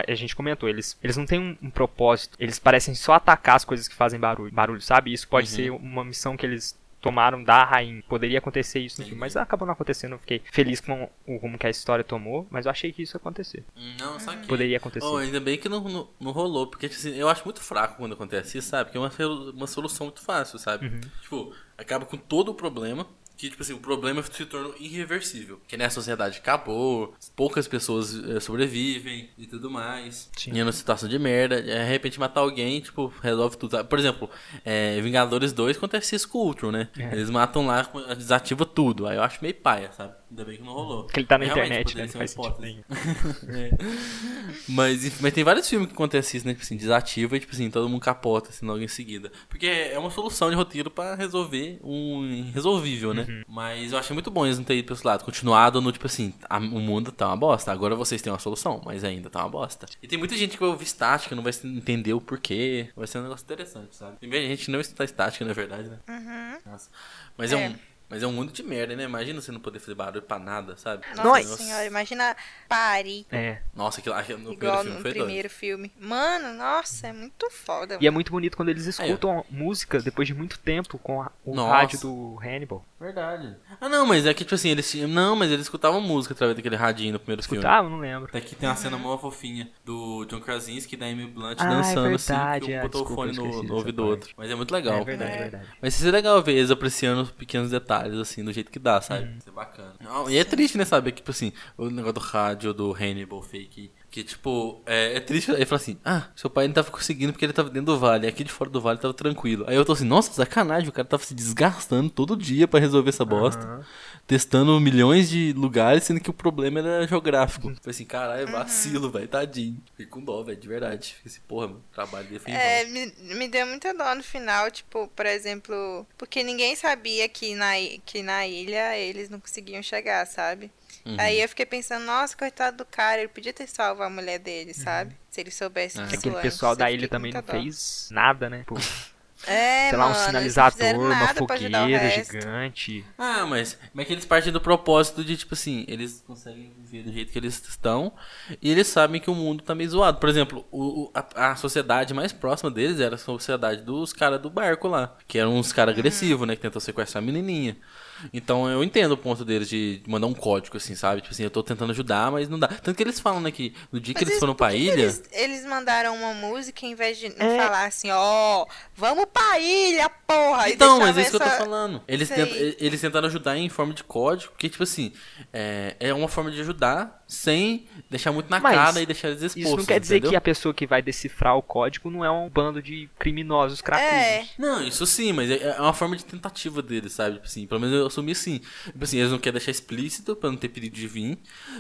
a gente comentou, eles, eles não têm um, um propósito, eles parecem só atacar as coisas que fazem barulho, barulho sabe? Isso pode Uhum. ser uma missão que eles tomaram da rainha. Poderia acontecer isso no filme, mas acabou não acontecendo. Eu fiquei feliz com o rumo que a história tomou, mas eu achei que isso ia acontecer. Não, saquei. Poderia acontecer. Oh, ainda bem que não, não, não rolou, porque tipo assim, eu acho muito fraco quando acontece isso, sabe? Porque é uma, uma solução muito fácil, sabe? Uhum. Tipo, acaba com todo o problema. Que, tipo assim, o problema se tornou irreversível. Que né, a sociedade acabou, poucas pessoas eh, sobrevivem e tudo mais. Sim. E é uma situação de merda. De repente matar alguém, tipo, resolve tudo. Por exemplo, eh, Vingadores 2 acontece isso com o Ultron, né? É. Eles matam lá, desativa tudo. Aí eu acho meio paia, sabe? Ainda bem que não rolou. Porque ele tá na Realmente, internet, né? Não faz sentido nenhum. Mas, mas tem vários filmes que acontece isso, né? Tipo assim, desativa e, tipo assim, todo mundo capota, assim, logo em seguida. Porque é uma solução de roteiro pra resolver um irresolvível, né? Uhum. Mas eu achei muito bom eles não terem ido pra esse lado. Continuado no, tipo assim, a- o mundo tá uma bosta. Agora vocês têm uma solução, mas ainda tá uma bosta. E tem muita gente que vai ouvir estática, não vai entender o porquê. Vai ser um negócio interessante, sabe? Tem muita gente que não está estática, na verdade, né? Uhum. Nossa. Mas é, É. um... Mas é um mundo de merda, né? Imagina você não poder fazer barulho pra nada, sabe? Nossa Nós- senhora, imagina Paris. É. Nossa, aquilo, aquilo no Igual primeiro filme no foi doido. primeiro filme. Mano, nossa, é muito foda. E é muito bonito quando eles escutam música depois de muito tempo com a- o Nossa. rádio do Hannibal. Verdade. Ah, não, mas é que, tipo assim, eles tinham. Não, mas eles escutavam música através daquele radinho no primeiro filme. Escutava? Não lembro. Até que tem uma cena mó fofinha do John Krasinski e da Amy Blunt Ah, é dançando verdade, assim, que um é, botou o fone no, no ouvido do outro. Mas é muito legal. É verdade, É. verdade. Mas isso é legal ver eles apreciando os pequenos detalhes, assim, do jeito que dá, sabe? Uhum. Isso é bacana. Não, e é triste, né, saber que, tipo assim, o negócio do rádio do Hannibal fake. Que, tipo, é, é triste. Ele fala assim: Ah, seu pai não tava conseguindo porque ele tava dentro do vale. Aqui de fora do vale tava tranquilo. Aí eu tô assim: Nossa, sacanagem. O cara tava se desgastando todo dia pra resolver essa bosta. Aham. Testando milhões de lugares, sendo que o problema era geográfico. Falei assim: Caralho, vacilo, velho. Tadinho. Fiquei com dó, velho, de verdade. Fiquei assim: Porra, mano, o trabalho dele foi É, me, me deu muita dó no final, tipo, por exemplo, porque ninguém sabia que na, que na ilha eles não conseguiam chegar, sabe? Uhum. Aí eu fiquei pensando, nossa, coitado do cara, ele podia ter salvo a mulher dele, sabe? Se ele soubesse Ah. disso Aquele antes. pessoal da ilha também não dó. fez nada, né? Pô, É, sei lá, um mano, sinalizador, uma fogueira gigante. Ah, mas, mas é que eles partem do propósito de, tipo assim, eles conseguem viver do jeito que eles estão e eles sabem que o mundo tá meio zoado. Por exemplo, o, o- a, a sociedade mais próxima deles era a sociedade dos caras do barco lá, que eram uns caras agressivos, né, que tentam sequestrar a menininha. Então eu entendo o ponto deles de mandar um código, assim, sabe? Tipo assim, eu tô tentando ajudar, mas não dá. Tanto que eles falam, né, que no dia que Mas eles foram pra que que ilha... Eles, eles mandaram uma música em vez de É. falar assim, ó, vamos pra ilha, porra! e Então, mas é isso que eu tô essa- falando. Eles, e- eles tentaram ajudar em forma de código, porque, tipo assim, é, é uma forma de ajudar sem deixar muito na Mas cara e deixar eles expostos. Isso não quer dizer entendeu? que a pessoa que vai decifrar o código não é um bando de criminosos cracudos. É, Não, isso sim, mas é é uma forma de tentativa deles, sabe? Tipo assim, pelo menos eu assumi assim. Tipo assim, eles não querem deixar explícito pra não ter perigo de vir,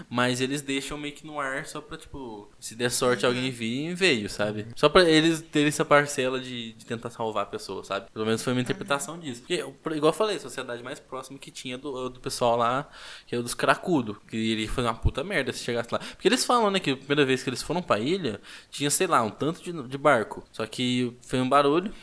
mas eles deixam meio que no ar só pra, tipo, se der sorte Uhum. alguém vir, veio, sabe? Só pra eles terem essa parcela de, de tentar salvar a pessoa, sabe? Pelo menos foi a minha interpretação disso. Porque, por- igual eu falei, a sociedade mais próxima que tinha do, do pessoal lá, que é o dos cracudos, que iria fazer uma puta merda se chegasse lá. Porque eles falam, né, que a primeira vez que eles foram pra ilha, tinha, sei lá, um tanto de, de barco. Só que foi um barulho,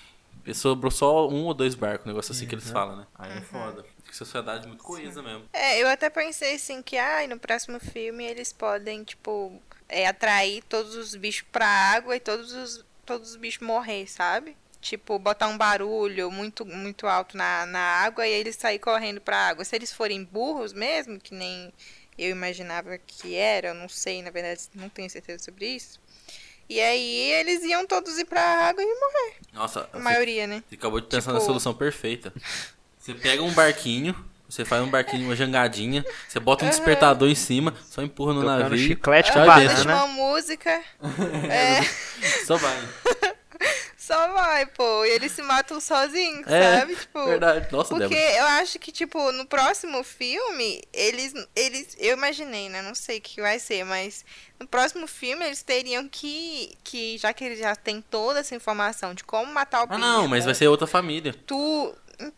e sobrou só um ou dois barcos, um negócio assim que eles falam, né? Aí é foda. Que sociedade muito coesa mesmo. É, eu até pensei assim que, ai, no próximo filme eles podem, tipo, é, atrair todos os bichos pra água e todos os, todos os bichos morrer, sabe? Tipo, botar um barulho muito, muito alto na, na água e eles sair correndo pra água. Se eles forem burros mesmo, que nem eu imaginava que era, eu não sei, na verdade, não tenho certeza sobre isso. E aí eles iam todos ir pra água e morrer, Nossa, a você, maioria, né? você acabou de pensar na Tipo- solução perfeita. Você pega um barquinho, Você faz um barquinho, uma jangadinha, você bota um despertador em cima, só empurra no Tocando navio. chiclete com e banana. Deixa uma música. É, Só vai. só vai, pô. E eles se matam sozinhos, É, sabe? Tipo, verdade. Nossa, Porque Débora. eu acho que, tipo, no próximo filme, eles. eles eu imaginei, né? Não sei o que vai ser, mas no próximo filme eles teriam que. que já que eles já têm toda essa informação de como matar o Ah, bicho. não, mas vai ser outra família. Tu.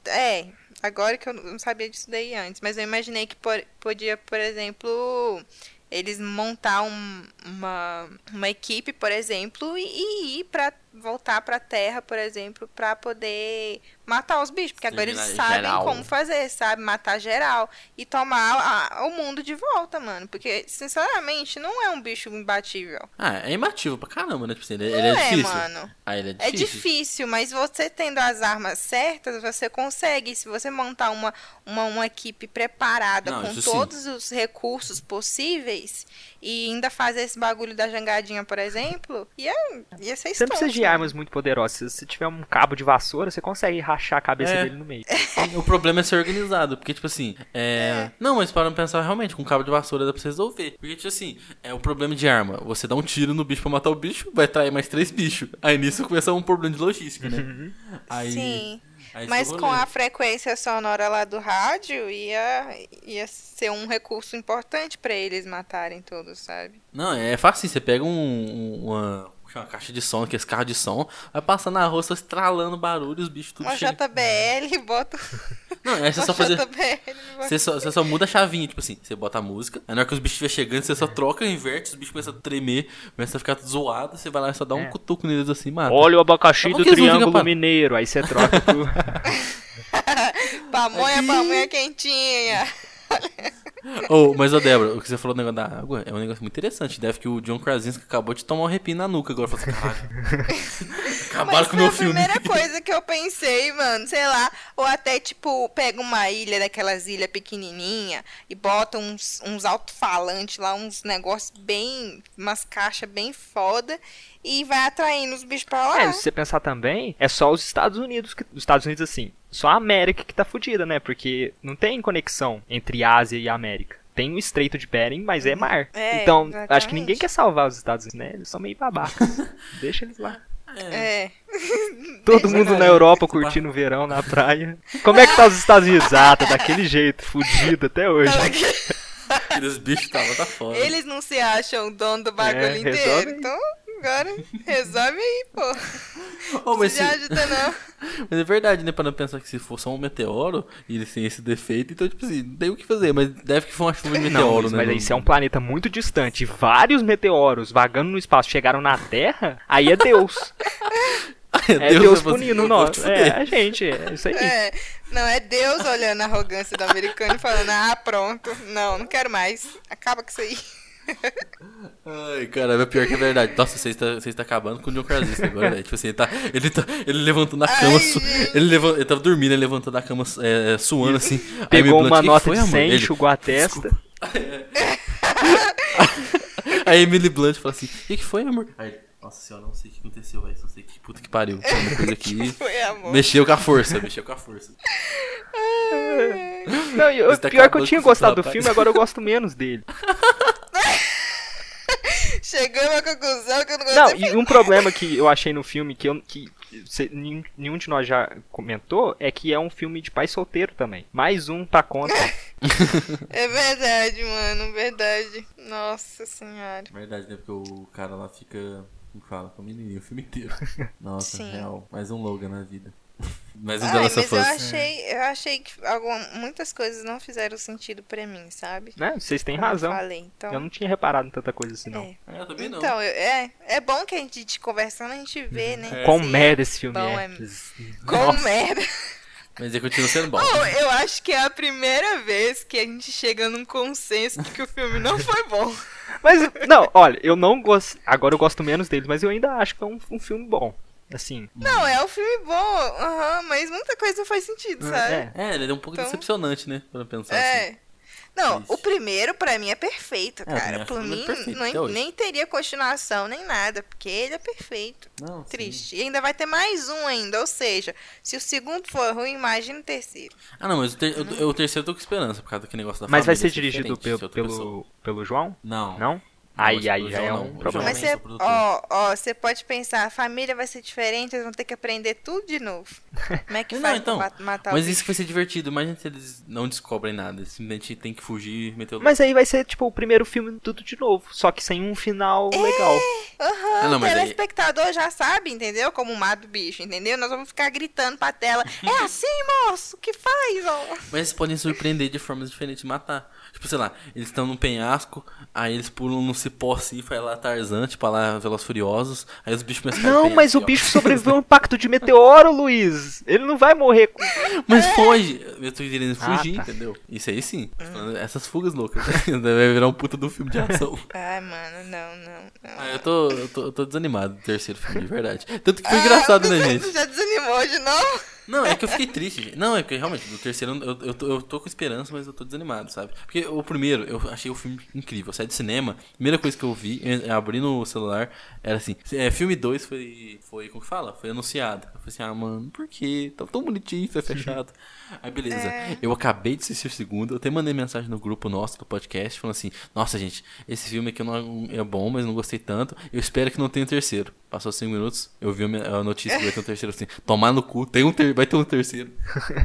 É. Agora que eu não sabia disso daí antes, mas eu imaginei que por- podia, por exemplo, eles montar um- uma, uma equipe, por exemplo, e, e ir pra voltar pra terra, por exemplo, pra poder matar os bichos, porque agora eles sabem geral. como fazer, sabe? Matar geral e tomar a- o mundo de volta, mano, porque sinceramente não é um bicho imbatível. Ah, é imbatível pra caramba, né? Tipo assim, ele, Não ele é, é, difícil. mano. Ah, ele é É difícil. difícil, mas você tendo as armas certas, você consegue. Se você montar uma, uma, uma equipe preparada Não, com sim. todos os recursos possíveis e ainda fazer esse bagulho da jangadinha, por exemplo, ia, ia ser Você não precisa de mano. armas muito poderosas. Se você tiver um cabo de vassoura, você consegue rachar a cabeça É. dele no meio. O problema é ser organizado, porque, tipo assim, é... Não, mas para pensar realmente, com cabo de vassoura dá pra você resolver. Porque, tipo assim, é o problema de arma. Você dá um tiro no bicho pra matar o bicho, vai trair mais três bichos. Aí nisso começa um problema de logística, né? Aí, Sim. aí Mas é com a frequência sonora lá do rádio, ia, ia ser um recurso importante pra eles matarem todos, sabe? Não, é fácil, você pega um, um- uma, uma caixa de som, que é esse carro de som, vai passar na rua só estralando barulho, os bichos tudo Uma chega. JBL, bota Não, é você uma só fazer. JBL. Você só, você só muda a chavinha, tipo assim, você bota a música, aí na hora que os bichos estiver chegando, você só troca, inverte, os bichos começam a tremer, começam a ficar tudo zoado, você vai lá e só dá um É. cutuco neles assim, mata. Olha o abacaxi Tá do Triângulo Mineiro. Aí você troca pro... Pamonha, Aqui. pamonha quentinha. Oh, mas, ô Débora, o que você falou do negócio da água é um negócio muito interessante. Deve que o John Krasinski acabou de tomar um arrepio na nuca agora. Falou assim, caralho. Acabaram Mas com o foi meu a filme. primeira coisa que eu pensei, mano. Sei lá. Ou até, tipo, pega uma ilha daquelas ilhas pequenininha e bota uns, uns alto-falantes lá, uns negócios bem... Umas caixas bem foda e vai atraindo os bichos pra lá. É, se você pensar também, é só os Estados Unidos, que, os Estados Unidos assim, só a América que tá fudida, né? Porque não tem conexão entre Ásia e América. Tem o Estreito de Bering, mas é mar. É, então, acho exatamente. que ninguém quer salvar os Estados Unidos, né? Eles são meio babacas. Deixa eles lá. É. Todo mundo na Europa curtindo o verão na praia. Como é que tá os Estados Unidos? Ah, tá daquele jeito, fudido até hoje. Aqueles bichos estavam tá fora. Eles não se acham dono do bagulho É, inteiro. Então, agora, resolve aí, pô. Oh, mas, Se ajuda não. mas é verdade, né? Pra não pensar que se for só um meteoro e eles têm esse defeito, então, tipo assim, não tem o que fazer. Mas deve que foi uma chuva de Não, meteoro, Luiz, né? mas aí não- se é um planeta muito distante, vários meteoros vagando no espaço chegaram na Terra, aí é Deus. É Deus, vai fazer- punindo nós. É, a gente, é isso aí. É, não, é Deus olhando a arrogância do americano e falando, ah, pronto, não, não quero mais, acaba com isso aí. Ai, caramba, é pior que é verdade. Nossa, você está, você está acabando com o John Krasinski agora, velho. Tipo assim, ele, tá, ele, tá, ele levantou da cama, Ai, su- ele, levou, ele tava dormindo, ele levantou da cama é, suando assim. Aí Pegou Blunt, uma "Que que nota foi, de amor?" 100, Ele, enxugou a testa. Aí a Emily Blunt fala assim: O que, que foi, amor? Aí, nossa senhora, não sei o que aconteceu, velho. Só sei que puta que pariu. Uma coisa aqui. Foi amor. Mexeu com a força, mexeu com a força. Não, e o Você tá pior é que eu tinha gostado do rapaz. filme, agora eu gosto menos dele. Chegamos à conclusão que eu não Não, gostei. e um problema que eu achei no filme que, eu, que cê- nenhum, de nós já comentou é que é um filme de pai solteiro também. Mais um pra conta. É verdade, mano, verdade. Nossa senhora. Verdade, né? Porque o cara lá fica. Como fala? Com o menininho o filme inteiro. Nossa, Sim. real. Mais um Logan na vida. Mas Last of eu Us. achei, eu achei que alguma, muitas coisas não fizeram sentido pra mim, sabe? né? Vocês têm Como eu razão. falei, então... Eu não tinha reparado em tanta coisa assim, não. É. É, eu também não. Então, eu- é, é bom que a gente conversando, a gente vê, né? Quão se merda esse filme bom, é. é- Quão merda. Mas ele continua sendo bom. Oh, eu acho que é a primeira vez que a gente chega num consenso de que o filme não foi bom. Mas, não, olha, eu não gosto. Agora eu gosto menos dele, mas eu ainda acho que é um, um filme bom. Assim. Não, é um filme bom, aham, mas muita coisa não faz sentido, sabe? É. É, ele é um pouco Então- decepcionante, né? Pra pensar assim. É. Não, Triste. o primeiro pra mim é perfeito, É, cara. acho Por mim, não- nem teria continuação, nem nada, porque ele é perfeito. Não, sim. Triste. E ainda vai ter mais um ainda, ou seja, se o segundo for ruim, imagina o terceiro. Ah, não, mas o, ter- eu- o terceiro eu tô com esperança por causa daquele negócio da Mas vai família ser dirigido pelo, pessoa. pelo, pelo João? Não. Não? Aí, aí já é um não. Problema. Mas é você, ó, ó, você pode pensar, a família vai ser diferente, eles vão ter que aprender tudo de novo. Como é que Não, faz então, pra ma- matar Mas o isso vai ser divertido. Imagina se eles não descobrem nada. Simplesmente tem que fugir e meter o Mas aí vai ser, tipo, o primeiro filme tudo de novo. Só que sem um final legal. Aham, Ah, não, o mas aí- telespectador já sabe, entendeu? Como mata o bicho, entendeu? Nós vamos ficar gritando pra tela. É assim, moço, que faz, ó. Mas eles podem surpreender de formas diferentes de matar. Tipo, sei lá, eles estão num penhasco, aí eles pulam no cipó assim, faz lá Tarzan, tipo lá Veloz Furiosos, aí os bichos começam Não, mas o ó. bicho sobreviveu a um impacto de meteoro, Luiz. Ele não vai morrer com... Mas foge! Eu tô querendo Ah, fugir, tá. entendeu? Isso aí sim. Essas fugas loucas. Vai virar um puta do filme de ação. Ai, mano, não, não, não. Ah, eu tô, eu tô, eu tô desanimado do terceiro filme, de verdade. Tanto que foi engraçado, né, Ah, gente? Já desanimou de novo? Não, é que eu fiquei triste, gente. Não, é que realmente, do terceiro eu, eu, tô, eu tô com esperança, mas eu tô desanimado, sabe? Porque o primeiro, eu achei o filme incrível. Eu saí do cinema, primeira coisa que eu vi, eu abri no celular, era assim, é, filme 2 foi, foi, como que fala? Foi anunciado. Eu falei assim, ah, mano, por quê? Tá tão bonitinho, foi fechado. Aí, beleza. É. Eu acabei de assistir o segundo, eu até mandei mensagem no grupo nosso do podcast, falando assim, nossa, gente, esse filme aqui não é bom, mas não gostei tanto, eu espero que não tenha um terceiro. Passou 5 minutos, eu vi a notícia que vai ter um terceiro assim, tomar no cu, tem um ter, vai ter um terceiro.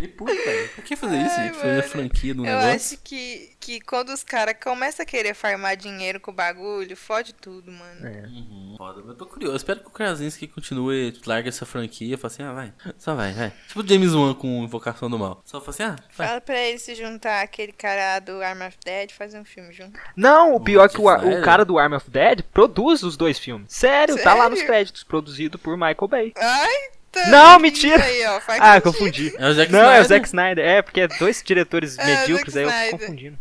E puta, velho, por que fazer isso, Ai, gente? Fazer a franquia do Eu negócio. acho que, que quando os caras começam a querer farmar dinheiro com o bagulho, fode tudo, mano. É. Uhum, foda, eu tô curioso. Eu espero que o Krasinski continue, largue essa franquia, fala assim, ah, vai, só vai, vai. Tipo o James Wan com Invocação do Mal. Só fala assim, ah, vai. Fala pra ele se juntar aquele cara do Arm of Dead e fazer um filme junto. Não, o pior é que o, o cara do Arm of Dead produz os dois filmes. Sério, tá lá nos Sério? créditos, produzido por Michael Bay. Ai. Não, mentira! Aí, ó, Ah, confundi. É o Zack Não, é o Snyder. Zack Snyder. É, porque é dois diretores É, medíocres, aí eu fico Snyder. confundindo.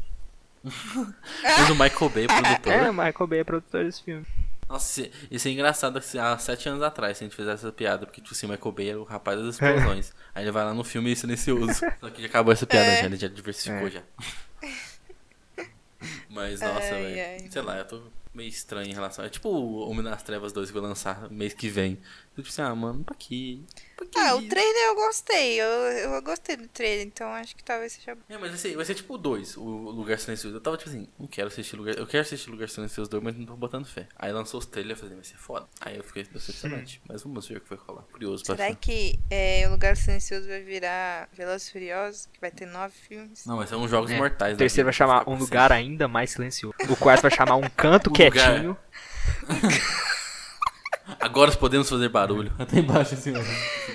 Mas o Michael Bay, produtor. É, o Michael Bay é produtor desse filme. Nossa, isso- é engraçado assim, há sete anos atrás, se a gente fizesse essa piada, porque tipo assim, o Michael Bay era o rapaz das explosões. Aí ele vai lá no filme silencioso. Só que já acabou essa piada, É. já, ele já diversificou É. já. Mas, nossa, velho. Sei lá, eu tô meio estranho em relação. É tipo o Homem das Trevas 2 que vai lançar mês que vem. Eu tipo assim, ah, mano, pra quê? Pra quê? Ah, o trailer eu gostei. Eu, eu gostei do trailer, então acho que talvez seja bom. É, mas vai ser, vai ser tipo o 2, o Lugar Silencioso. Eu tava tipo assim, não quero assistir Lugar. Eu quero assistir Lugar Silencioso 2, mas não tô botando fé. Aí lançou os trailers, eu falei, vai ser foda. Aí eu fiquei decepcionante. mas vamos ver o que vai rolar. Curioso pra Será ver. que é, o Lugar Silencioso vai virar Velozes e Furiosos? Que vai ter nove filmes? Não, mas são jogos É. mortais. O terceiro vai chamar Um Lugar. Ainda Mais Silencioso. O quarto vai chamar Um Canto Um Lugar- Quietinho. Agora podemos fazer barulho. Até embaixo assim, ó.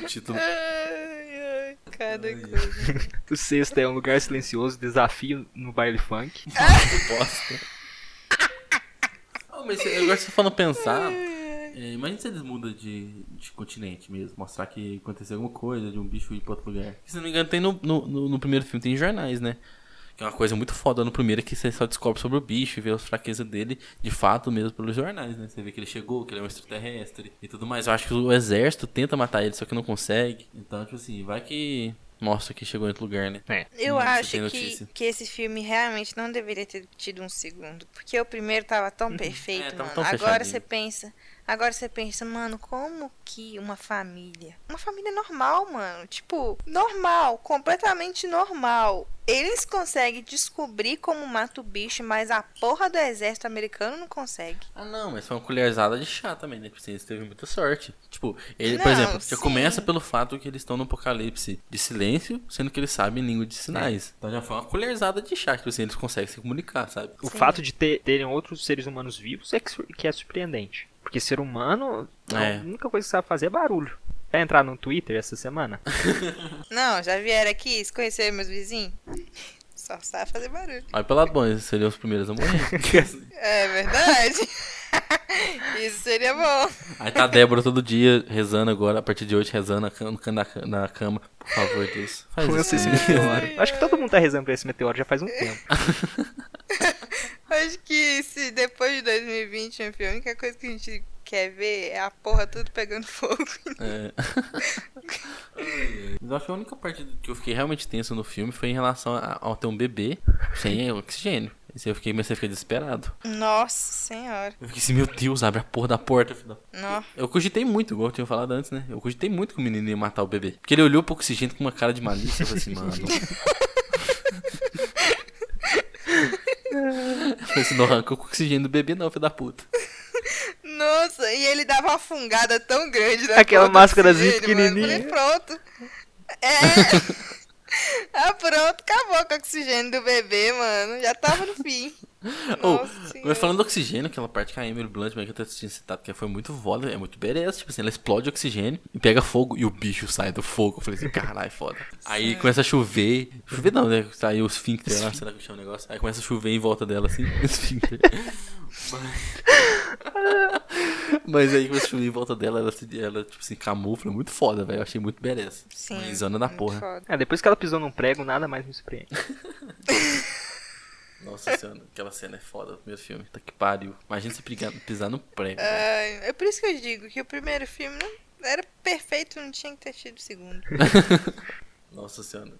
o título. Ai, ai, cada Ai, coisa. O sexto é Um Lugar Silencioso, Desafio no Baile Funk. Que bosta. Oh, mas agora você falando pensar. É, imagina se eles mudam de, de continente mesmo. Mostrar que aconteceu alguma coisa, de um bicho ir pra outro lugar. Se não me engano, tem no, no, no- no primeiro filme, tem jornais, né? Que é uma coisa muito foda no primeiro é que você só descobre sobre o bicho e vê as fraquezas dele de fato mesmo pelos jornais, né? Você vê que ele chegou, que ele é um extraterrestre e tudo mais. Eu acho que o exército tenta matar ele, só que não consegue. Então, tipo assim, vai que mostra que chegou em outro lugar, né? É. Eu Hum, você acho que, que esse filme realmente não deveria ter tido um segundo. Porque o primeiro tava tão perfeito, É, tava mano. tão agora você pensa. Agora você pensa, mano, como que uma família. Uma família normal, mano. Tipo, normal, completamente normal. Eles conseguem descobrir como mata o bicho, mas a porra do exército americano não consegue. Ah, não, mas foi uma colherzada de chá também, né? Tipo assim, eles teve muita sorte. Tipo, ele, por Não, exemplo, já sim. começa pelo fato que eles estão no apocalipse de silêncio, sendo que eles sabem língua de sinais. Então já foi uma colherzada de chá, tipo assim, eles conseguem se comunicar, sabe? O Sim. fato de ter, terem outros seres humanos vivos é que, que é surpreendente. Porque ser humano, É. a única coisa que sabe fazer é barulho. Vai entrar no Twitter essa semana? Não, já vieram aqui, se conheceram meus vizinhos? Só sabe fazer barulho. Mas pelo lado bom, eles seriam os primeiros a morrer. É verdade. Isso seria bom. Aí tá a Débora todo dia rezando agora, a partir de hoje, rezando na cama, na, na cama. Por favor, Deus. Faz isso. esse meteoro. Acho que todo mundo tá rezando pra esse meteoro já faz um tempo. Acho que se depois de 2020, enfim, a única coisa que a gente quer ver é a porra tudo pegando fogo. É. Mas eu acho que a única parte que eu fiquei realmente tenso no filme foi em relação ao ter um bebê sem oxigênio. Esse eu fiquei, mas você fica desesperado. Nossa senhora. Eu fiquei assim, meu Deus, abre a porra da porta. filho da-. Eu cogitei muito, igual eu tinha falado antes, né? Eu cogitei muito que o menino ia matar o bebê. Porque ele olhou pro oxigênio com uma cara de malícia. Eu falei assim, mano. eu falei assim, não arranca o oxigênio do bebê, não, filho da puta. Nossa, e ele dava uma fungada tão grande na Aquela máscarazinha mano. pequenininha. Falei, pronto. É. ah, pronto, acabou com o oxigênio do bebê, mano. Já tava no fim. Nossa mas senhora. falando do oxigênio, aquela parte que a Emily Blunt, que eu tô tinha citado, que foi muito foda, é muito beleza. Tipo assim, ela explode o oxigênio e pega fogo e o bicho sai do fogo. Eu falei assim, caralho, foda. Aí começa a chover. Chover não, né? Saiu os esfíncter lá, sei lá que chama o negócio. Aí começa a chover em volta dela, assim, esfíncter. Mas... Mas aí começa a chover em volta dela, ela, se, ela tipo assim, camufla. Muito foda, velho. Eu achei muito beleza. Sim. Mãezona da porra. foda. É, depois que ela pisou num prego, nada mais me surpreende. Nossa senhora, aquela cena é foda do primeiro filme. Tá que pariu. Imagina você pisar, no prego. velho. Ai, é por isso que eu digo que o primeiro filme não era perfeito, não tinha que ter tido o segundo. Nossa senhora.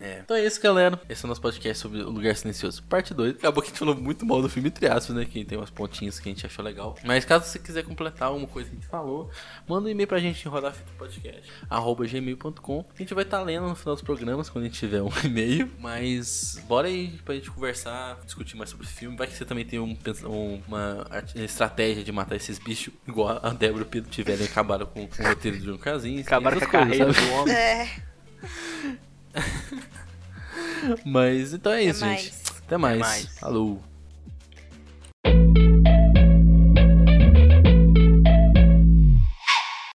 É. Então é isso, galera. Esse é o nosso podcast sobre o Lugar Silencioso, parte 2. Acabou que a gente falou muito mal do filme, entre aspas, né? Que tem umas pontinhas que a gente achou legal. Mas caso você quiser completar alguma coisa que a gente falou, manda um e-mail pra gente em rodafitapodcast, arroba gmail.com. A gente vai estar lendo no final dos programas, quando a gente tiver um e-mail. Mas bora aí pra gente conversar, discutir mais sobre o filme. Vai que você também tem um, um- uma estratégia de matar esses bichos, igual a Débora e o Pedro tiveram e acabaram com, com o roteiro de John Krasinski. Acabaram com a carreira sabe? do homem. É, Mas então é Até isso, mais. gente. Até mais. Até mais. Falou.